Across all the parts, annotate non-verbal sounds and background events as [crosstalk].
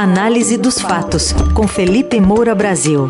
Análise dos fatos, com Felipe Moura Brasil.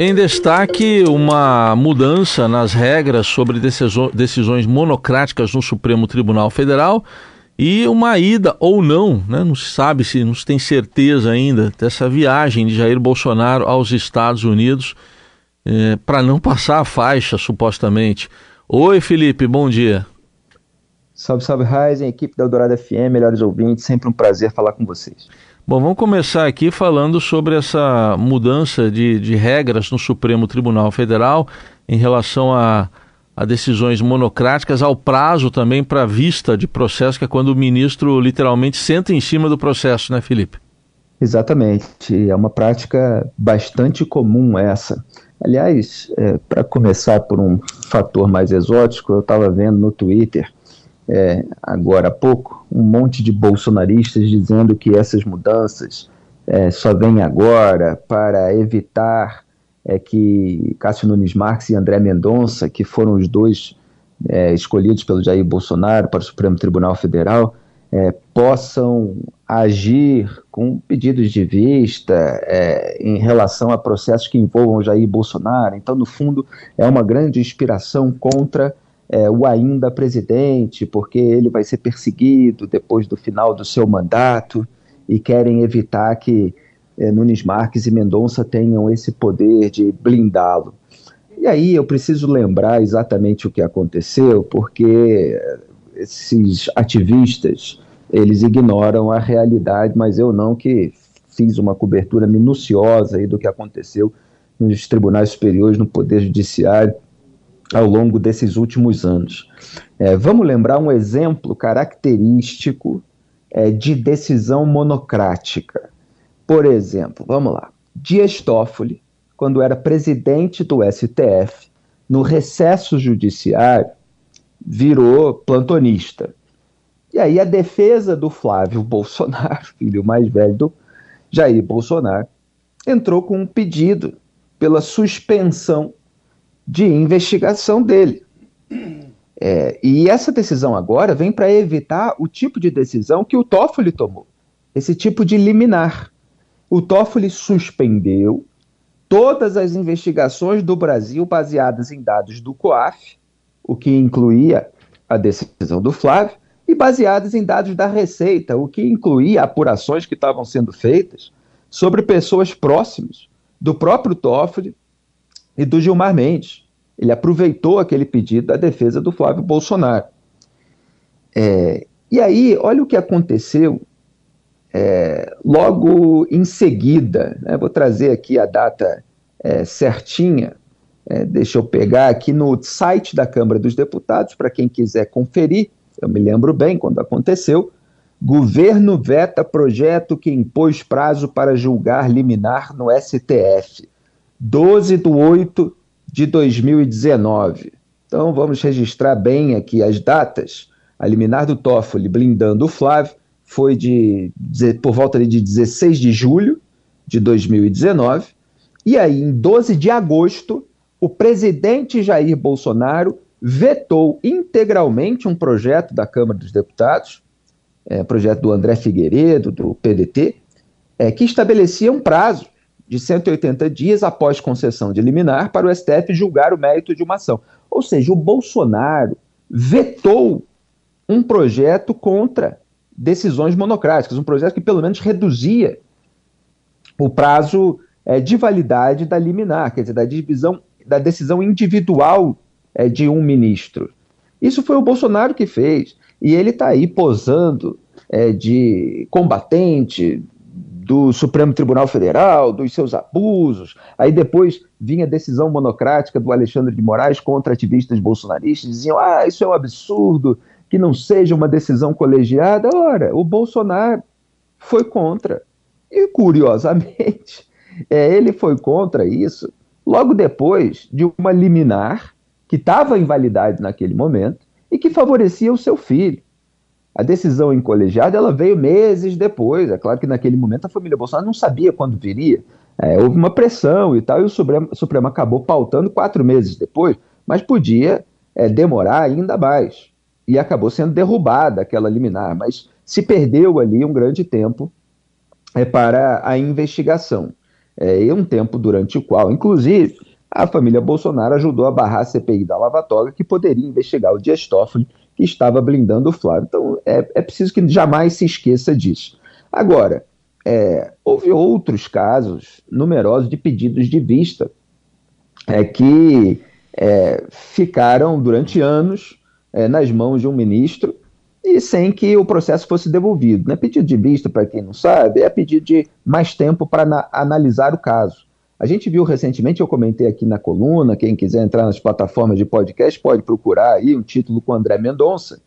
Em destaque, uma mudança nas regras sobre decisões monocráticas no Supremo Tribunal Federal e uma ida ou não, né? não se sabe se não se tem certeza ainda dessa viagem de Jair Bolsonaro aos Estados Unidos eh, para não passar a faixa, supostamente. Oi, Felipe, bom dia. Salve, salve, Ryzen, equipe da Eldorado FM, melhores ouvintes, sempre um prazer falar com vocês. Bom, vamos começar aqui falando sobre essa mudança de, de regras no Supremo Tribunal Federal em relação a, a decisões monocráticas, ao prazo também para vista de processo, que é quando o ministro literalmente senta em cima do processo, né, Felipe? Exatamente, é uma prática bastante comum essa. Aliás, é, para começar por um fator mais exótico, eu estava vendo no Twitter é, agora há pouco, um monte de bolsonaristas dizendo que essas mudanças é, só vêm agora para evitar é, que Cássio Nunes Marques e André Mendonça, que foram os dois é, escolhidos pelo Jair Bolsonaro para o Supremo Tribunal Federal, é, possam agir com pedidos de vista é, em relação a processos que envolvam Jair Bolsonaro. Então, no fundo, é uma grande inspiração contra é, o ainda presidente, porque ele vai ser perseguido depois do final do seu mandato e querem evitar que é, Nunes Marques e Mendonça tenham esse poder de blindá-lo. E aí eu preciso lembrar exatamente o que aconteceu, porque esses ativistas eles ignoram a realidade, mas eu não que fiz uma cobertura minuciosa aí do que aconteceu nos tribunais superiores, no poder judiciário ao longo desses últimos anos. É, vamos lembrar um exemplo característico é, de decisão monocrática. Por exemplo, vamos lá, Dias Toffoli, quando era presidente do STF, no recesso judiciário, virou plantonista. E aí a defesa do Flávio [laughs] Bolsonaro, filho mais velho do Jair Bolsonaro, entrou com um pedido pela suspensão de investigação dele. É, e essa decisão agora vem para evitar o tipo de decisão que o Toffoli tomou, esse tipo de liminar. O Toffoli suspendeu todas as investigações do Brasil baseadas em dados do COAF, o que incluía a decisão do Flávio, e baseadas em dados da Receita, o que incluía apurações que estavam sendo feitas sobre pessoas próximas do próprio Toffoli e do Gilmar Mendes. Ele aproveitou aquele pedido da defesa do Flávio Bolsonaro. É, e aí, olha o que aconteceu é, logo em seguida. Né, vou trazer aqui a data é, certinha. É, deixa eu pegar aqui no site da Câmara dos Deputados, para quem quiser conferir. Eu me lembro bem quando aconteceu. Governo veta projeto que impôs prazo para julgar liminar no STF. 12 de 8 de 2019. Então vamos registrar bem aqui as datas. A liminar do Toffoli blindando o Flávio foi de, por volta de 16 de julho de 2019. E aí, em 12 de agosto, o presidente Jair Bolsonaro vetou integralmente um projeto da Câmara dos Deputados, é, projeto do André Figueiredo, do PDT, é, que estabelecia um prazo de 180 dias após concessão de liminar para o STF julgar o mérito de uma ação. Ou seja, o Bolsonaro vetou um projeto contra decisões monocráticas, um projeto que pelo menos reduzia o prazo é, de validade da liminar, quer dizer, da divisão da decisão individual é, de um ministro. Isso foi o Bolsonaro que fez. E ele está aí posando é, de combatente, do Supremo Tribunal Federal, dos seus abusos. Aí depois vinha a decisão monocrática do Alexandre de Moraes contra ativistas bolsonaristas, diziam: ah, isso é um absurdo, que não seja uma decisão colegiada. Ora, o Bolsonaro foi contra. E curiosamente, [laughs] é, ele foi contra isso logo depois de uma liminar que estava em validade naquele momento e que favorecia o seu filho. A decisão em colegiado ela veio meses depois. É claro que naquele momento a família Bolsonaro não sabia quando viria. É, houve uma pressão e tal, e o Supremo, Supremo acabou pautando quatro meses depois, mas podia é, demorar ainda mais. e acabou sendo derrubada aquela liminar, mas se perdeu ali um grande tempo é, para a investigação. É, e um tempo durante o qual, inclusive, a família Bolsonaro ajudou a barrar a CPI da Lava Toga, que poderia investigar o Dias Toffoli, que estava blindando o Flávio. Então, é, é preciso que jamais se esqueça disso. Agora, é, houve outros casos numerosos de pedidos de vista é, que é, ficaram durante anos é, nas mãos de um ministro e sem que o processo fosse devolvido. Né? Pedido de vista, para quem não sabe, é pedido de mais tempo para analisar o caso. A gente viu recentemente, eu comentei aqui na coluna, quem quiser entrar nas plataformas de podcast pode procurar aí um título com André Mendonça.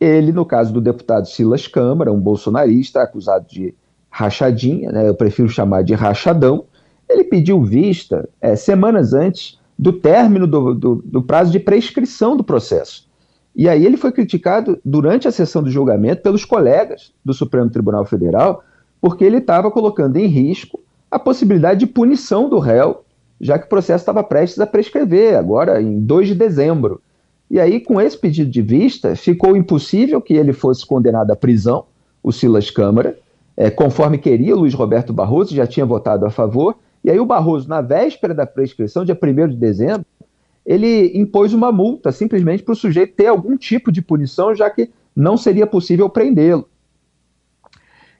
Ele, no caso do deputado Silas Câmara, um bolsonarista acusado de rachadinha, né, eu prefiro chamar de rachadão, ele pediu vista é, semanas antes do término do, do, do prazo de prescrição do processo. E aí ele foi criticado durante a sessão do julgamento pelos colegas do Supremo Tribunal Federal, porque ele estava colocando em risco a possibilidade de punição do réu, já que o processo estava prestes a prescrever, agora em 2 de dezembro. E aí, com esse pedido de vista, ficou impossível que ele fosse condenado à prisão, o Silas Câmara, é, conforme queria Luiz Roberto Barroso, já tinha votado a favor. E aí o Barroso, na véspera da prescrição, dia 1 de dezembro, ele impôs uma multa simplesmente para o sujeito ter algum tipo de punição, já que não seria possível prendê-lo.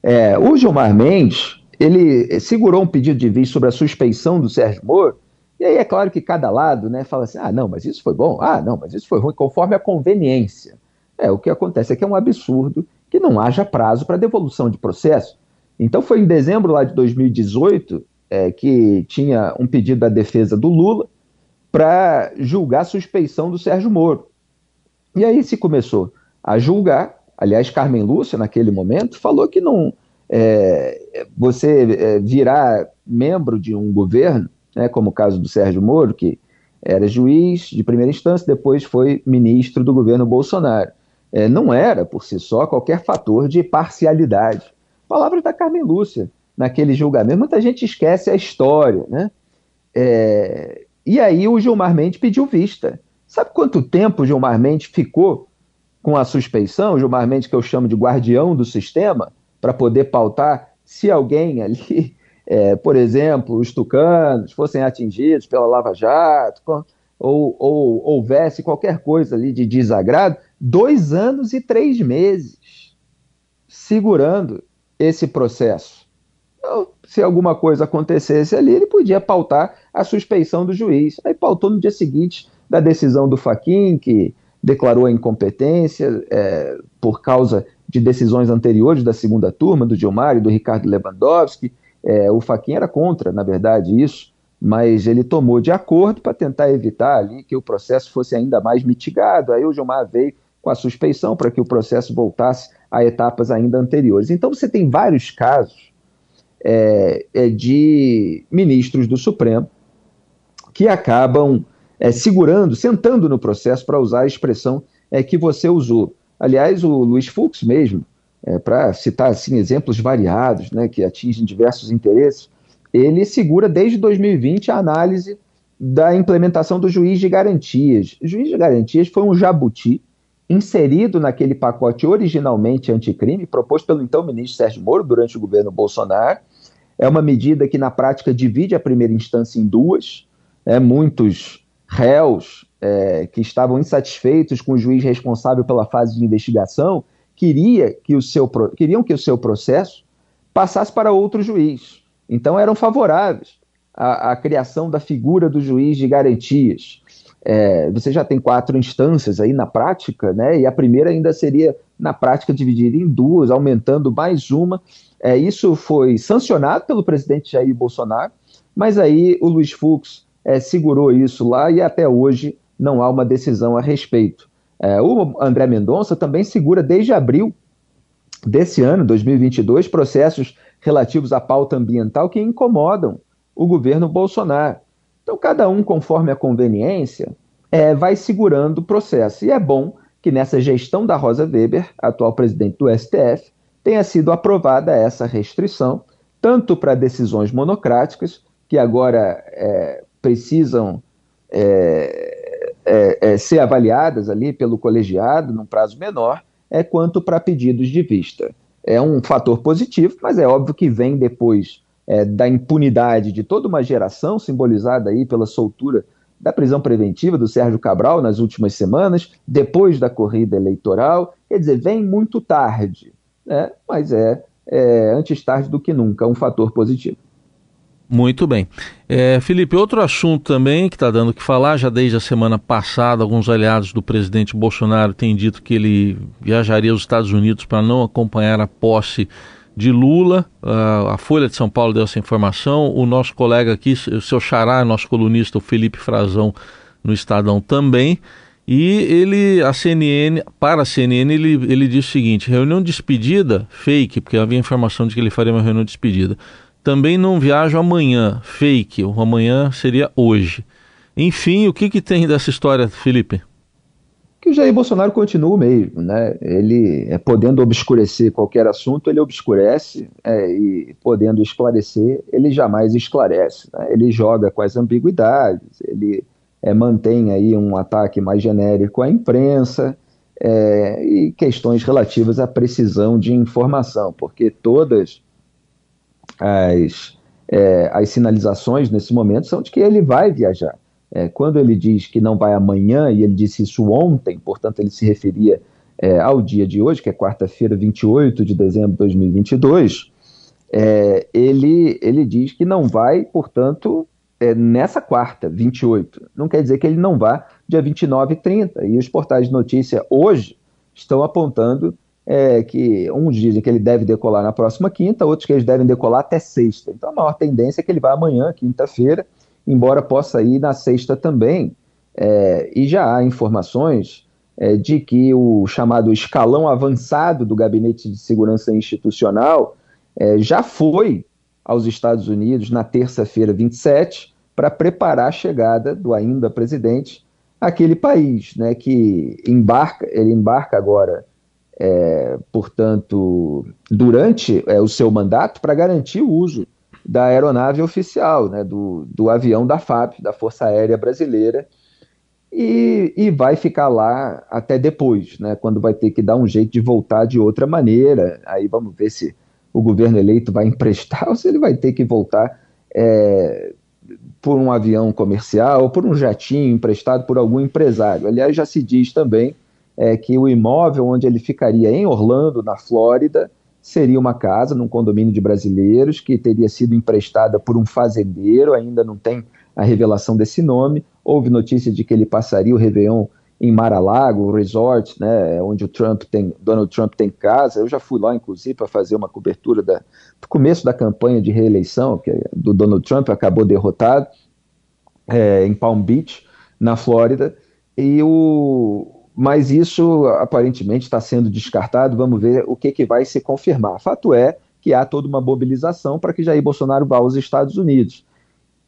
É, o Gilmar Mendes, ele segurou um pedido de vista sobre a suspeição do Sérgio Moro, e aí é claro que cada lado né, fala assim, ah, não, mas isso foi bom, ah, não, mas isso foi ruim, conforme a conveniência. É, o que acontece é que é um absurdo que não haja prazo para devolução de processo. Então foi em dezembro lá de 2018 é, que tinha um pedido da defesa do Lula, para julgar a suspeição do Sérgio Moro. E aí se começou a julgar. Aliás, Carmen Lúcia, naquele momento, falou que não. É, você é, virar membro de um governo, né, como o caso do Sérgio Moro, que era juiz de primeira instância, depois foi ministro do governo Bolsonaro. É, não era, por si só, qualquer fator de parcialidade. Palavra da Carmen Lúcia naquele julgamento. Muita gente esquece a história, né? É, e aí o Gilmar Mendes pediu vista. Sabe quanto tempo o Gilmar Mendes ficou com a suspeição? O Gilmar Mendes, que eu chamo de guardião do sistema, para poder pautar se alguém ali, [laughs] é, por exemplo, os tucanos fossem atingidos pela Lava Jato, ou, ou houvesse qualquer coisa ali de desagrado, dois anos e três meses segurando esse processo. Então, se alguma coisa acontecesse ali, ele podia pautar a suspeição do juiz. Aí pautou no dia seguinte da decisão do Faquin, que declarou a incompetência é, por causa de decisões anteriores da segunda turma, do Gilmar e do Ricardo Lewandowski. É, o Faquin era contra, na verdade, isso, mas ele tomou de acordo para tentar evitar ali que o processo fosse ainda mais mitigado. Aí o Gilmar veio com a suspeição para que o processo voltasse a etapas ainda anteriores. Então você tem vários casos é, é de ministros do Supremo que acabam é, segurando, sentando no processo, para usar a expressão é, que você usou. Aliás, o Luiz Fux mesmo, é, para citar assim, exemplos variados, né, que atingem diversos interesses, ele segura desde 2020 a análise da implementação do juiz de garantias. O juiz de garantias foi um jabuti inserido naquele pacote originalmente anticrime, proposto pelo então ministro Sérgio Moro durante o governo Bolsonaro, é uma medida que, na prática, divide a primeira instância em duas. É, muitos réus é, que estavam insatisfeitos com o juiz responsável pela fase de investigação queria que o seu, queriam que o seu processo passasse para outro juiz. Então, eram favoráveis à, à criação da figura do juiz de garantias. É, você já tem quatro instâncias aí na prática, né? E a primeira ainda seria, na prática, dividida em duas, aumentando mais uma é, isso foi sancionado pelo presidente Jair Bolsonaro, mas aí o Luiz Fux é, segurou isso lá e até hoje não há uma decisão a respeito. É, o André Mendonça também segura desde abril desse ano, 2022, processos relativos à pauta ambiental que incomodam o governo Bolsonaro. Então, cada um, conforme a conveniência, é, vai segurando o processo. E é bom que nessa gestão da Rosa Weber, atual presidente do STF, tenha sido aprovada essa restrição, tanto para decisões monocráticas, que agora é, precisam é, é, é, ser avaliadas ali pelo colegiado num prazo menor, é quanto para pedidos de vista. É um fator positivo, mas é óbvio que vem depois é, da impunidade de toda uma geração, simbolizada aí pela soltura da prisão preventiva do Sérgio Cabral nas últimas semanas, depois da corrida eleitoral. Quer dizer, vem muito tarde, né? mas é, é antes tarde do que nunca, um fator positivo. Muito bem. É, Felipe, outro assunto também que está dando o que falar, já desde a semana passada, alguns aliados do presidente Bolsonaro têm dito que ele viajaria aos Estados Unidos para não acompanhar a posse de Lula. Uh, a Folha de São Paulo deu essa informação. O nosso colega aqui, o seu xará, nosso colunista, o Felipe Frazão, no Estadão também. E ele, a CNN, para a CNN, ele, ele disse o seguinte: reunião de despedida, fake, porque havia informação de que ele faria uma reunião de despedida. Também não viajo amanhã, fake. O amanhã seria hoje. Enfim, o que, que tem dessa história, Felipe? Que o Jair Bolsonaro continua o mesmo, né? Ele, é, podendo obscurecer qualquer assunto, ele obscurece, é, e podendo esclarecer, ele jamais esclarece. Né? Ele joga com as ambiguidades, ele é, mantém aí um ataque mais genérico à imprensa, é, e questões relativas à precisão de informação, porque todas as, é, as sinalizações nesse momento são de que ele vai viajar. É, quando ele diz que não vai amanhã, e ele disse isso ontem, portanto ele se referia é, ao dia de hoje, que é quarta-feira, 28 de dezembro de 2022, é, ele, ele diz que não vai, portanto, é, nessa quarta, 28. Não quer dizer que ele não vá dia 29 e 30. E os portais de notícia hoje estão apontando é que uns dizem que ele deve decolar na próxima quinta, outros que eles devem decolar até sexta. Então a maior tendência é que ele vá amanhã, quinta-feira, embora possa ir na sexta também. É, e já há informações é, de que o chamado escalão avançado do Gabinete de Segurança Institucional é, já foi aos Estados Unidos na terça-feira 27 para preparar a chegada do ainda presidente àquele país, né, que embarca, ele embarca agora é, portanto, durante é, o seu mandato para garantir o uso da aeronave oficial, né, do, do avião da FAB, da Força Aérea Brasileira, e, e, vai ficar lá até depois, né, quando vai ter que dar um jeito de voltar de outra maneira. Aí vamos ver se o governo eleito vai [laughs] emprestar ou se ele vai ter que voltar é, por um avião comercial ou por um jatinho emprestado por algum empresário. Aliás, já se diz também é, que o imóvel onde ele ficaria em Orlando, na Flórida, seria uma casa num condomínio de brasileiros que teria sido emprestada por um fazendeiro, ainda não tem a revelação desse nome. Houve notícia de que ele passaria o Réveillon em Mar-a-Lago, o resort, né, onde o Trump tem, Donald Trump tem casa. Eu já fui lá, inclusive, para fazer uma cobertura da, do começo da campanha de reeleição que do Donald Trump, acabou derrotado é, em Palm Beach, na Flórida. E o, mas isso aparentemente está sendo descartado. Vamos ver o que, que vai se confirmar. Fato é que há toda uma mobilização para que Jair Bolsonaro vá aos Estados Unidos.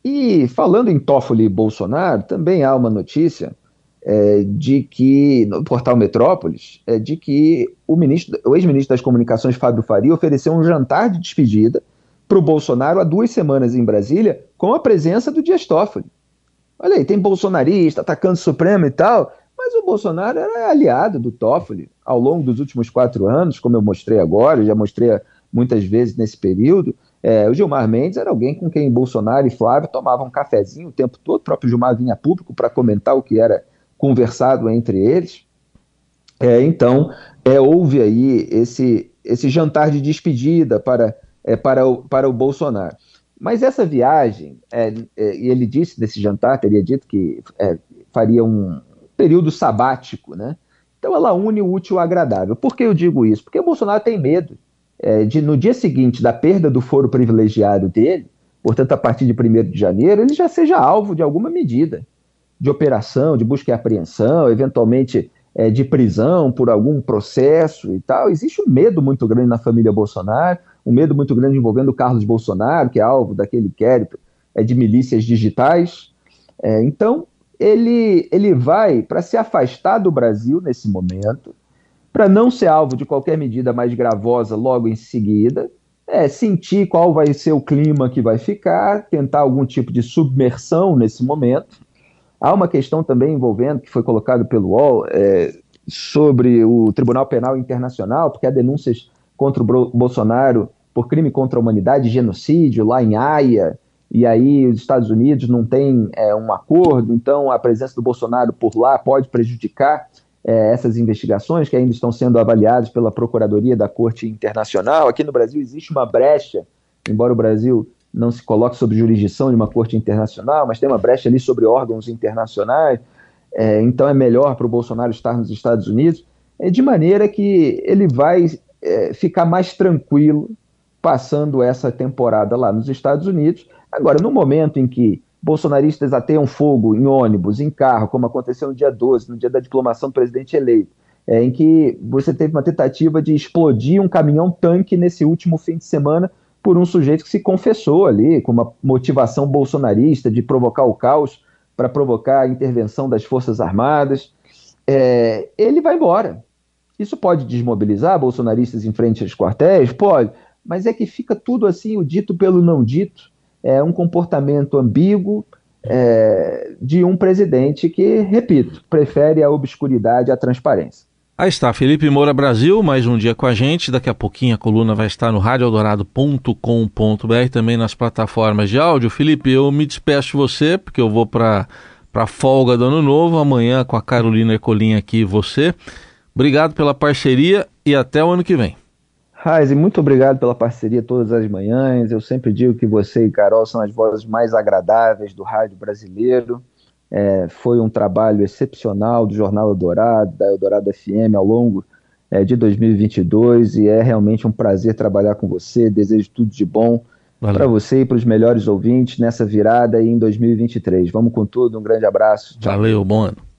E falando em Toffoli e Bolsonaro, também há uma notícia é, de que, no portal Metrópolis, é, de que o, ministro, o ex-ministro das Comunicações, Fábio Faria, ofereceu um jantar de despedida para o Bolsonaro há duas semanas em Brasília, com a presença do Dias Toffoli. Olha aí, tem bolsonarista, atacando o Supremo e tal, mas o Bolsonaro era aliado do Toffoli ao longo dos últimos quatro anos, como eu mostrei agora, já mostrei muitas vezes nesse período. É, o Gilmar Mendes era alguém com quem Bolsonaro e Flávio tomavam um cafezinho o tempo todo, o próprio Gilmar vinha público para comentar o que era conversado entre eles. É, então, é, houve aí esse, esse jantar de despedida para, é, para, o, para o Bolsonaro. Mas essa viagem, é, é, e ele disse nesse jantar, teria dito que é, faria um, período sabático, né? Então ela une o útil ao agradável. Por que eu digo isso? Porque o Bolsonaro tem medo é, de, no dia seguinte da perda do foro privilegiado dele, portanto, a partir de 1 de janeiro, ele já seja alvo de alguma medida de operação, de busca e apreensão, eventualmente é, de prisão por algum processo e tal. Existe um medo muito grande na família Bolsonaro, um medo muito grande envolvendo o Carlos Bolsonaro, que é alvo daquele inquérito é, de milícias digitais. É, então, ele, ele vai para se afastar do Brasil nesse momento, para não ser alvo de qualquer medida mais gravosa logo em seguida, é, sentir qual vai ser o clima que vai ficar, tentar algum tipo de submersão nesse momento, Há uma questão também envolvendo, que foi colocado pelo UOL, é, sobre o Tribunal Penal Internacional, porque há denúncias contra o Bolsonaro por crime contra a humanidade, genocídio, lá em Haia, e aí os Estados Unidos não têm é, um acordo, então a presença do Bolsonaro por lá pode prejudicar é, essas investigações que ainda estão sendo avaliadas pela Procuradoria da Corte Internacional. Aqui no Brasil existe uma brecha, embora o Brasil não se coloque sob jurisdição de uma corte internacional, mas tem uma brecha ali sobre órgãos internacionais, é, então é melhor para o Bolsonaro estar nos Estados Unidos, é, de maneira que ele vai é, ficar mais tranquilo passando essa temporada lá nos Estados Unidos. Agora, no momento em que bolsonaristas ateiam fogo em ônibus, em carro, como aconteceu no dia 12, no dia da diplomação do presidente eleito, é, em que você teve uma tentativa de explodir um caminhão-tanque nesse último fim de semana por um sujeito que se confessou ali com uma motivação bolsonarista de provocar o caos para provocar a intervenção das Forças Armadas. É, ele vai embora. Isso pode desmobilizar bolsonaristas em frente aos quartéis? Pode, mas é que fica tudo assim, o dito pelo não dito, é um comportamento ambíguo é, de um presidente que, repito, prefere a obscuridade à transparência. Aí está, Felipe Moura Brasil, mais um dia com a gente. Daqui a pouquinho a coluna vai estar no radioeldorado.com.br, também nas plataformas de áudio. Felipe, eu me despeço de você, porque eu vou para a folga do ano novo, amanhã com a Carolina Ercolim aqui você. Obrigado pela parceria e até o ano que vem. Raiz, muito obrigado pela parceria todas as manhãs. Eu sempre digo que você e Carol são as vozes mais agradáveis do rádio brasileiro. É, foi um trabalho excepcional do Jornal Eldorado, da Eldorado FM ao longo é, de 2022 e é realmente um prazer trabalhar com você. Desejo tudo de bom para você e para os melhores ouvintes nessa virada aí em 2023. Vamos com tudo, um grande abraço. Tchau. Valeu, bom ano.